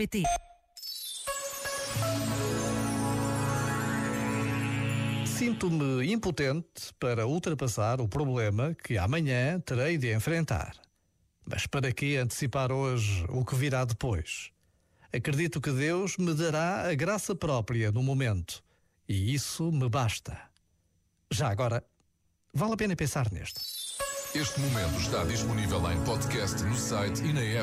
pt Sinto-me impotente para ultrapassar o problema que amanhã terei de enfrentar. Mas para que antecipar hoje o que virá depois? Acredito que Deus me dará a graça própria no momento, e isso me basta. Já agora, vale a pena pensar nisto. Este momento está disponível em podcast no site e na app.